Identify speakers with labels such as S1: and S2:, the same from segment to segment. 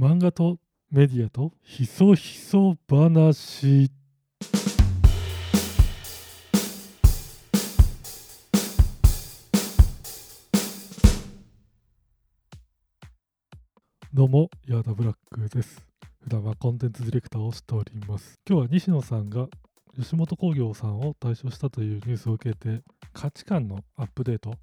S1: 漫画とメディアとひそひそ話どうも、ヤーダブラックです。普段はコンテンツディレクターをしております。今日は西野さんが吉本興業さんを退所したというニュースを受けて、価値観のアップデート、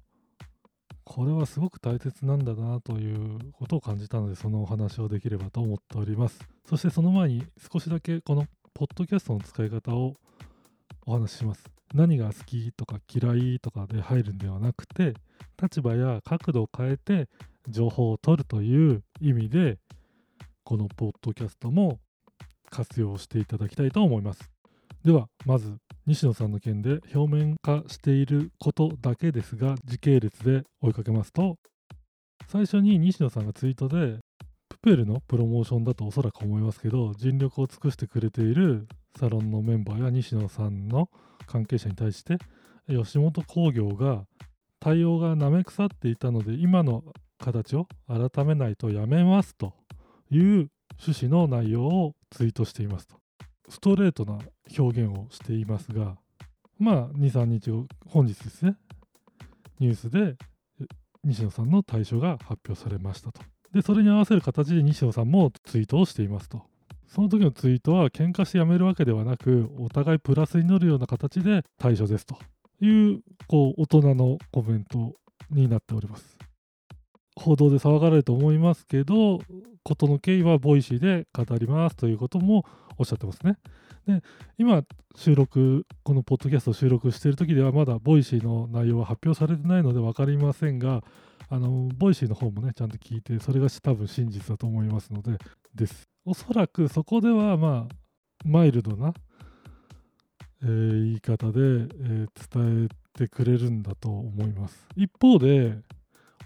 S1: これはすごく大切なんだなということを感じたので、そのお話をできればと思っております。そしてその前に少しだけこのポッドキャストの使い方をお話しします。何が好きとか嫌いとかで入るんではなくて、立場や角度を変えて情報を取るという意味で、このポッドキャストも活用していただきたいと思います。では、まず、西野さんの件で表面化していることだけですが、時系列で追いかけますと、最初に西野さんがツイートで、プペルのプロモーションだとおそらく思いますけど、尽力を尽くしてくれているサロンのメンバーや西野さんの関係者に対して、吉本興業が対応がなめ腐っていたので、今の形を改めないとやめますという趣旨の内容をツイートしていますと。ストレートな表現をしていますが、まあ、2、3日後、本日ですね、ニュースで西野さんの退所が発表されましたと。で、それに合わせる形で西野さんもツイートをしていますと。その時のツイートは、喧嘩してやめるわけではなく、お互いプラスになるような形で退所ですという、こう、大人のコメントになっております。報道で騒がれると思いますけど、事の経緯は Voicy で語りますということもおっしゃってますね。で、今、収録、このポッドキャストを収録している時では、まだ Voicyの内容は発表されてないので分かりませんが、あの、 Voicyの方もね、ちゃんと聞いて、それが多分真実だと思いますので、です。おそらくそこでは、まあ、マイルドな、えー言い方で、えー伝えてくれるんだと思います。一方で、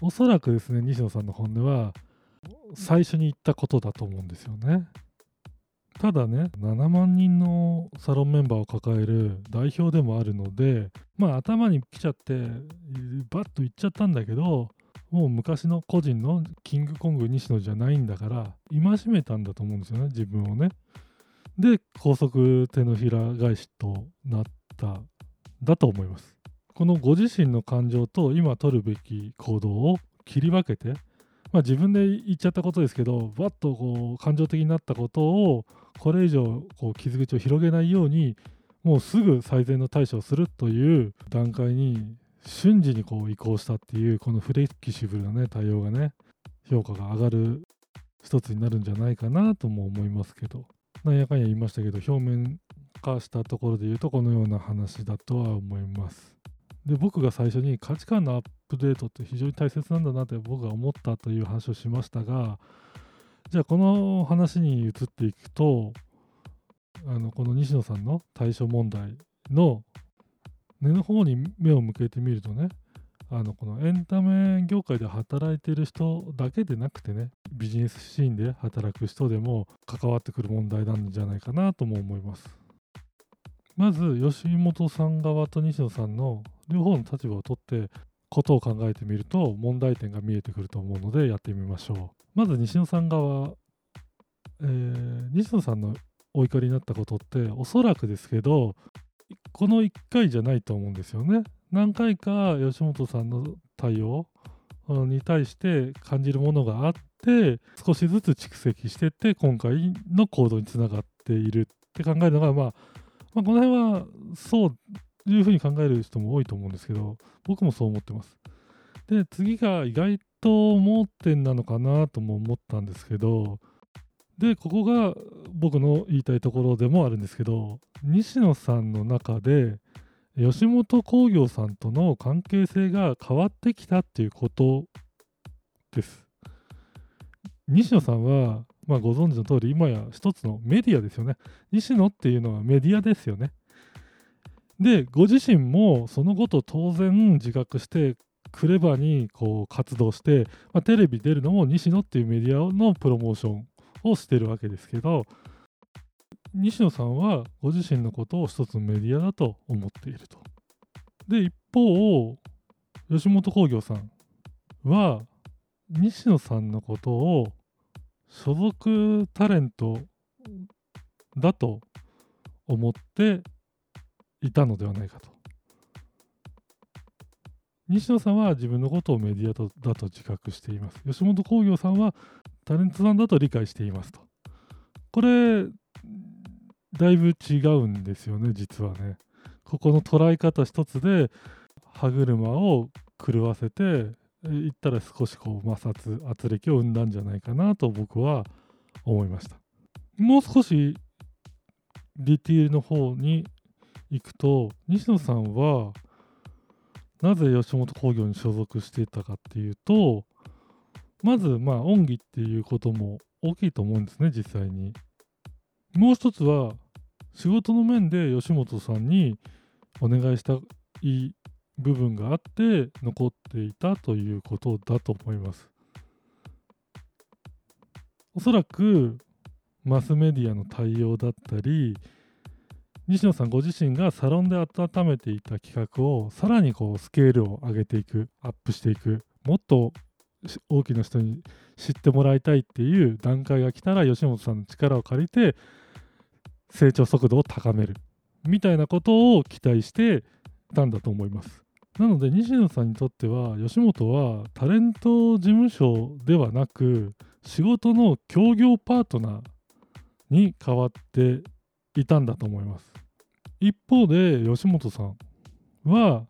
S1: おそらくですね、西野さんの本音は、最初に言ったことだと思うんですよね。ただね、7万人のサロンメンバーを抱える代表でもあるので、まあ頭に来ちゃって、バッと言っちゃったんだけど、もう昔の個人のキングコング西野じゃないんだから、戒めたんだと思うんですよね、自分をね。で、高速手のひら返しとなった、だと思います。このご自身の感情と今取るべき行動を切り分けて、まあ、自分で言っちゃったことですけど、バッとこう感情的になったことを、これ以上こう傷口を広げないように、もうすぐ最善の対処をするという段階に瞬時にこう移行したっていう、このフレキシブルなね、対応がね、評価が上がる一つになるんじゃないかなとも思いますけど、なんやかんや言いましたけど、表面化したところで言うと、このような話だとは思います。で僕が最初に価値観のアップデートって非常に大切なんだなって僕が思ったという話をしましたがじゃあこの話に移っていくとあのこの西野さんの対処問題の根の方に目を向けてみるとねあのこのエンタメ業界で働いてる人だけでなくてねビジネスシーンで働く人でも関わってくる問題なんじゃないかなとも思います。まず吉本さん側と西野さんの両方の立場を取ってことを考えてみると問題点が見えてくると思うのでやってみましょう。まず西野さん側、えー西野さんのお怒りになったことっておそらくですけどこの1回じゃないと思うんですよね。何回か吉本さんの対応に対して感じるものがあって少しずつ蓄積してって今回の行動につながっているって考えるのがまあまあ、この辺はそういうふうに考える人も多いと思うんですけど、僕もそう思ってます。で、次が意外と盲点なのかなとも思ったんですけど、で、ここが僕の言いたいところでもあるんですけど、西野さんの中で、吉本興業さんとの関係性が変わってきたっていうことです。西野さんは、まあ、ご存知の通り、今や一つのメディアですよね。西野っていうのはメディアですよね。で、ご自身もそのことを当然自覚して、クレバにこう活動して、まあ、テレビ出るのも西野っていうメディアのプロモーションをしてるわけですけど、西野さんはご自身のことを一つのメディアだと思っていると。で、一方、吉本興業さんは、西野さんのことを所属タレントだと思っていたのではないかと。西野さんは自分のことをメディアとだと自覚しています。吉本興業さんはタレントさんだと理解していますと。これ、だいぶ違うんですよね、実はね。ここの捉え方一つで歯車を狂わせていったら少しこう摩擦圧力を生んだんじゃないかなと僕は思いましたもう少しディティールの方に行くと西野さんはなぜ吉本興業に所属していたかっていうとまずまあ恩義っていうことも大きいと思うんですね実際にもう一つは仕事の面で吉本さんにお願いしたい部分があって残っていたということだと思います。おそらくマスメディアの対応だったり西野さんご自身がサロンで温めていた企画をさらにこうスケールを上げていくアップしていくもっと大きな人に知ってもらいたいっていう段階が来たら吉本さんの力を借りて成長速度を高めるみたいなことを期待してたんだと思います。なので西野さんにとっては吉本はタレント事務所ではなく仕事の協業パートナーに変わっていたんだと思います一方で吉本さんは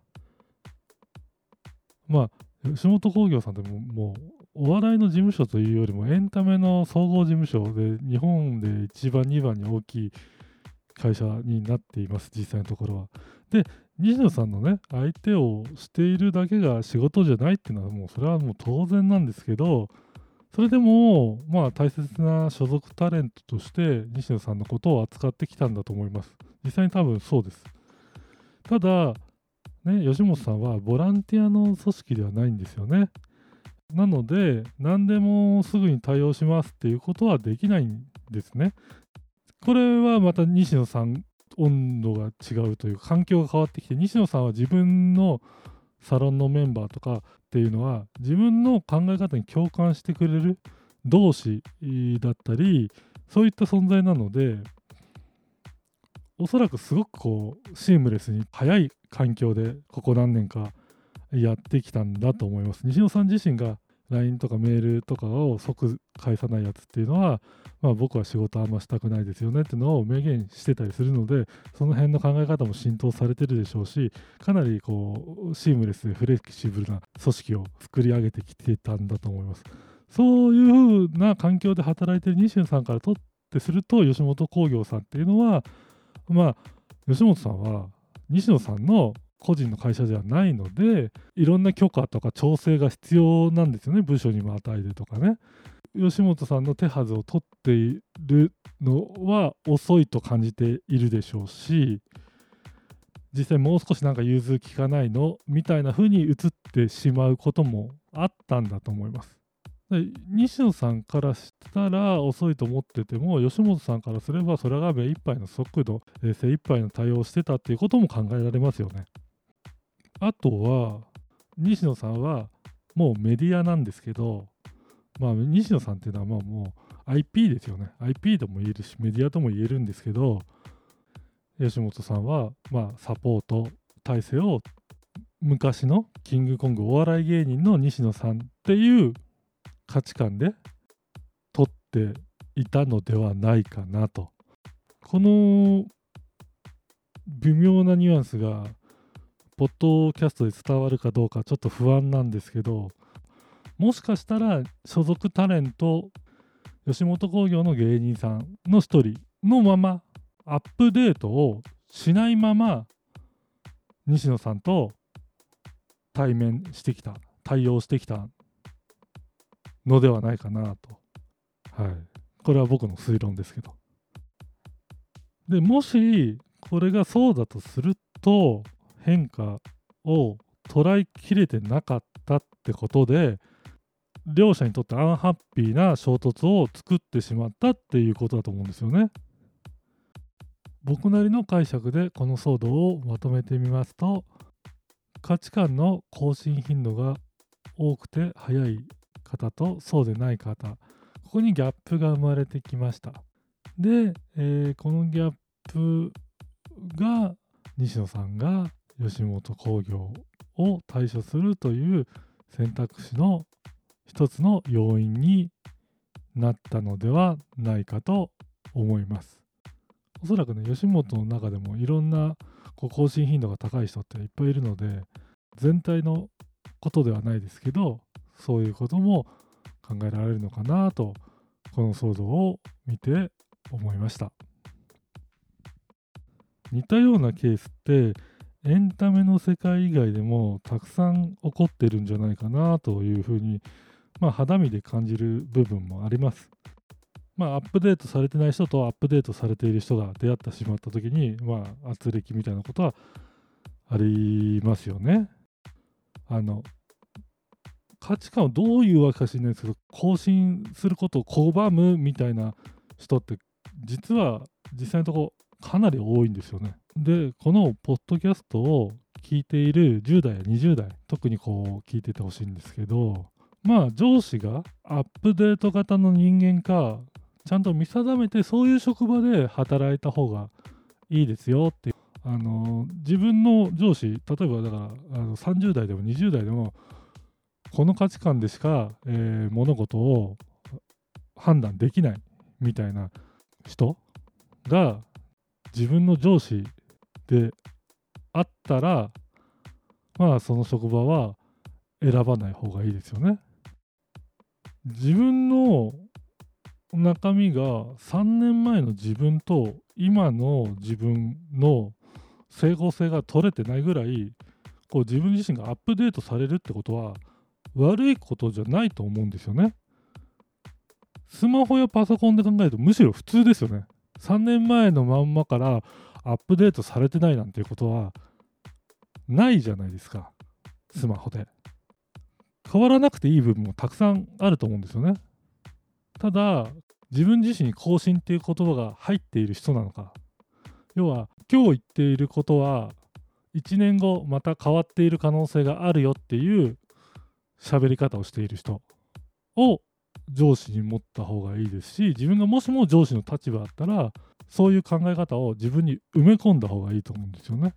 S1: まあ吉本興業さんってももうお笑いの事務所というよりもエンタメの総合事務所で日本で1番2番に大きい会社になっています実際のところは。で西野さんのね相手をしているだけが仕事じゃないっていうのはもうそれはもう当然なんですけどそれでもまあ大切な所属タレントとして西野さんのことを扱ってきたんだと思います。実際に多分そうです。ただね吉本さんはボランティアの組織ではないんですよね。なので何でもすぐに対応しますっていうことはできないんですね。これはまた西野さん温度が違うという環境が変わってきて西野さんは自分のサロンのメンバーとかっていうのは自分の考え方に共感してくれる同志だったりそういった存在なのでおそらくすごくこうシームレスに早い環境でここ何年かやってきたんだと思います西野さん自身が LINE とかメールとかを即返さないやつっていうのは、まあ、僕は仕事あんましたくないですよねっていうのを明言してたりするのでその辺の考え方も浸透されてるでしょうしかなりこうシームレスでフレキシブルな組織を作り上げてきてたんだと思います。そういう風な環境で働いてる西野さんからとってすると吉本興業さんっていうのはまあ吉本さんは西野さんの個人の会社ではないのでいろんな許可とか調整が必要なんですよね部署にも与えるとかね。吉本さんの手はずを取っているのは遅いと感じているでしょうし実際もう少しなんか融通きかないのみたいな風に映ってしまうこともあったんだと思います。西野さんからしたら遅いと思ってても吉本さんからすればそれが目いっぱいの速度精一杯の対応してたっていうことも考えられますよね。あとは西野さんはもうメディアなんですけど、まあ、西野さんっていうのはまあもう IP ですよね。IP とも言えるしメディアとも言えるんですけど吉本さんはまあサポート体制を昔のキングコングお笑い芸人の西野さんっていう価値観で取っていたのではないかなと。この微妙なニュアンスがポッドキャストで伝わるかどうかちょっと不安なんですけどもしかしたら所属タレント吉本興業の芸人さんの一人のままアップデートをしないまま西野さんと対面してきた対応してきたのではないかなと。はい。これは僕の推論ですけど。でもしこれがそうだとすると変化を捉えきれてなかったってことで両者にとってアンハッピーな衝突を作ってしまったっていうことだと思うんですよね。僕なりの解釈でこの騒動をまとめてみますと価値観の更新頻度が多くて早い方とそうでない方ここにギャップが生まれてきましたで、えー、このギャップが西野さんが吉本興業を対処するという選択肢の一つの要因になったのではないかと思います。おそらくね、吉本の中でもいろんなこう更新頻度が高い人っていっぱいいるので、全体のことではないですけど、そういうことも考えられるのかなと、この騒動を見て思いました。似たようなケースってエンタメの世界以外でもたくさん起こってるんじゃないかなというふうに、まあ、肌身で感じる部分もあります。まあ、アップデートされてない人とアップデートされている人が出会ってしまった時に、まあ、圧力みたいなことはありますよね。あの価値観をどういうわけか知らないですけど更新することを拒むみたいな人って実は実際のとこかなり多いんですよね。でこのポッドキャストを聞いている10代や20代特にこう聞いててほしいんですけどまあ上司がアップデート型の人間かちゃんと見定めてそういう職場で働いた方がいいですよってあの自分の上司例えばだからあの30代でも20代でもこの価値観でしか、えー、物事を判断できないみたいな人が自分の上司であったらまあその職場は選ばない方がいいですよね。自分の中身が3年前の自分と今の自分の整合性が取れてないぐらいこう自分自身がアップデートされるってことは悪いことじゃないと思うんですよね。スマホやパソコンで考えるとむしろ普通ですよね。3年前のまんまからアップデートされてないなんていうことはないじゃないですか。スマホで。変わらなくていい部分もたくさんあると思うんですよね。ただ自分自身に更新っていう言葉が入っている人なのか要は今日言っていることは1年後また変わっている可能性があるよっていう喋り方をしている人を上司に持った方がいいですし自分がもしも上司の立場だったらそういう考え方を自分に埋め込んだ方がいいと思うんですよね。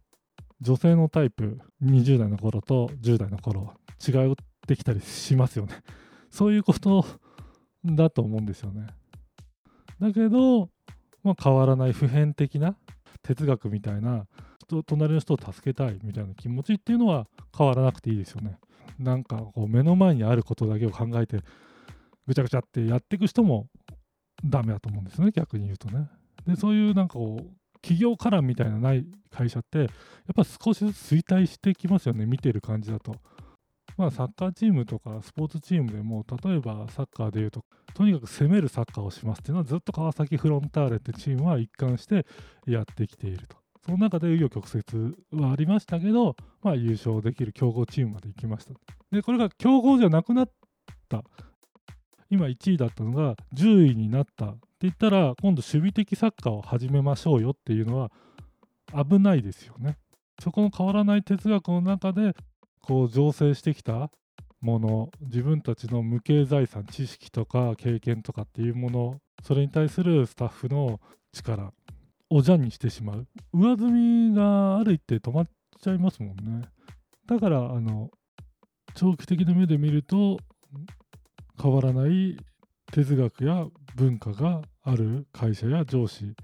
S1: 女性のタイプ20代の頃と10代の頃違ってきたりしますよね。そういうことだと思うんですよね。だけど、まあ、変わらない普遍的な哲学みたいな隣の人を助けたいみたいな気持ちっていうのは変わらなくていいですよね。なんかこう目の前にあることだけを考えてぐちゃぐちゃってやっていく人もダメだと思うんですね逆に言うとね。でそういうなんかこう企業カラーみたいなない会社ってやっぱ少しずつ衰退してきますよね見てる感じだと。まあ、サッカーチームとかスポーツチームでも例えばサッカーでいうととにかく攻めるサッカーをしますっていうのはずっと川崎フロンターレってチームは一貫してやってきていると。その中で紆余曲折はありましたけど、まあ、優勝できる強豪チームまで行きました。で、これが強豪じゃなくなった。今1位だったのが10位になったって言ったら、今度守備的サッカーを始めましょうよっていうのは危ないですよね。そこの変わらない哲学の中で、こう醸成してきたもの、自分たちの無形財産、知識とか経験とかっていうもの、それに対するスタッフの力、おじゃんにしてしまう。上積みがある一定止まっちゃいますもんね。だからあの長期的な目で見ると変わらない哲学や文化がある会社や上司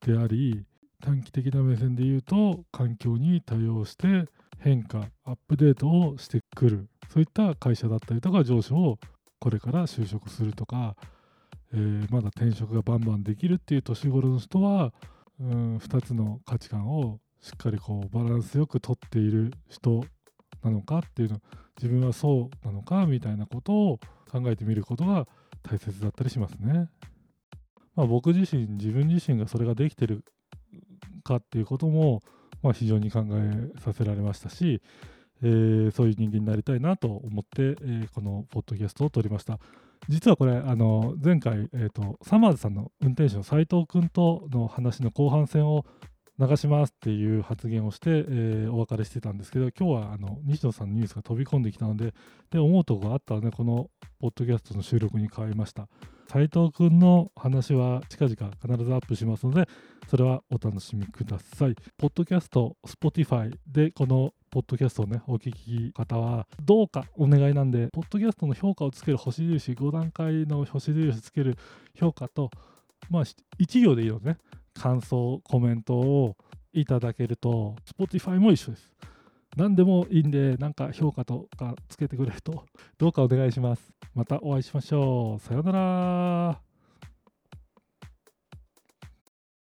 S1: であり短期的な目線で言うと環境に対応して変化アップデートをしてくる。そういった会社だったりとか上司をこれから就職するとか、えー、まだ転職がバンバンできるっていう年頃の人はうん2つの価値観をしっかりこうバランスよくとっている人なのかっていうの自分はそうなのかみたいなことを考えてみることが大切だったりしますね。まあ、僕自身自分自身がそれができてるかっていうことも、まあ、非常に考えさせられましたし、えー、そういう人間になりたいなと思って、えー、このポッドキャストを撮りました。実はこれあの前回、えーと、サマーズさんの運転手の斉藤君との話の後半戦を流しますっていう発言をして、えー、お別れしてたんですけど今日はあの西野さんのニュースが飛び込んできたのでで思うとこがあったらねこのポッドキャストの収録に変わりました。斉藤くんの話は近々必ずアップしますので、それはお楽しみください。ポッドキャスト、Spotify でこのポッドキャストをね、お聞き方は、どうかお願いなんで、ポッドキャストの評価をつける星印、5段階の星印つける評価と、まあ、1行でいいのでね、感想、コメントをいただけると、Spotify も一緒です。何でもいいんで、なんか評価とかつけてくれると、どうかお願いします。またお会いしましょう。さようなら。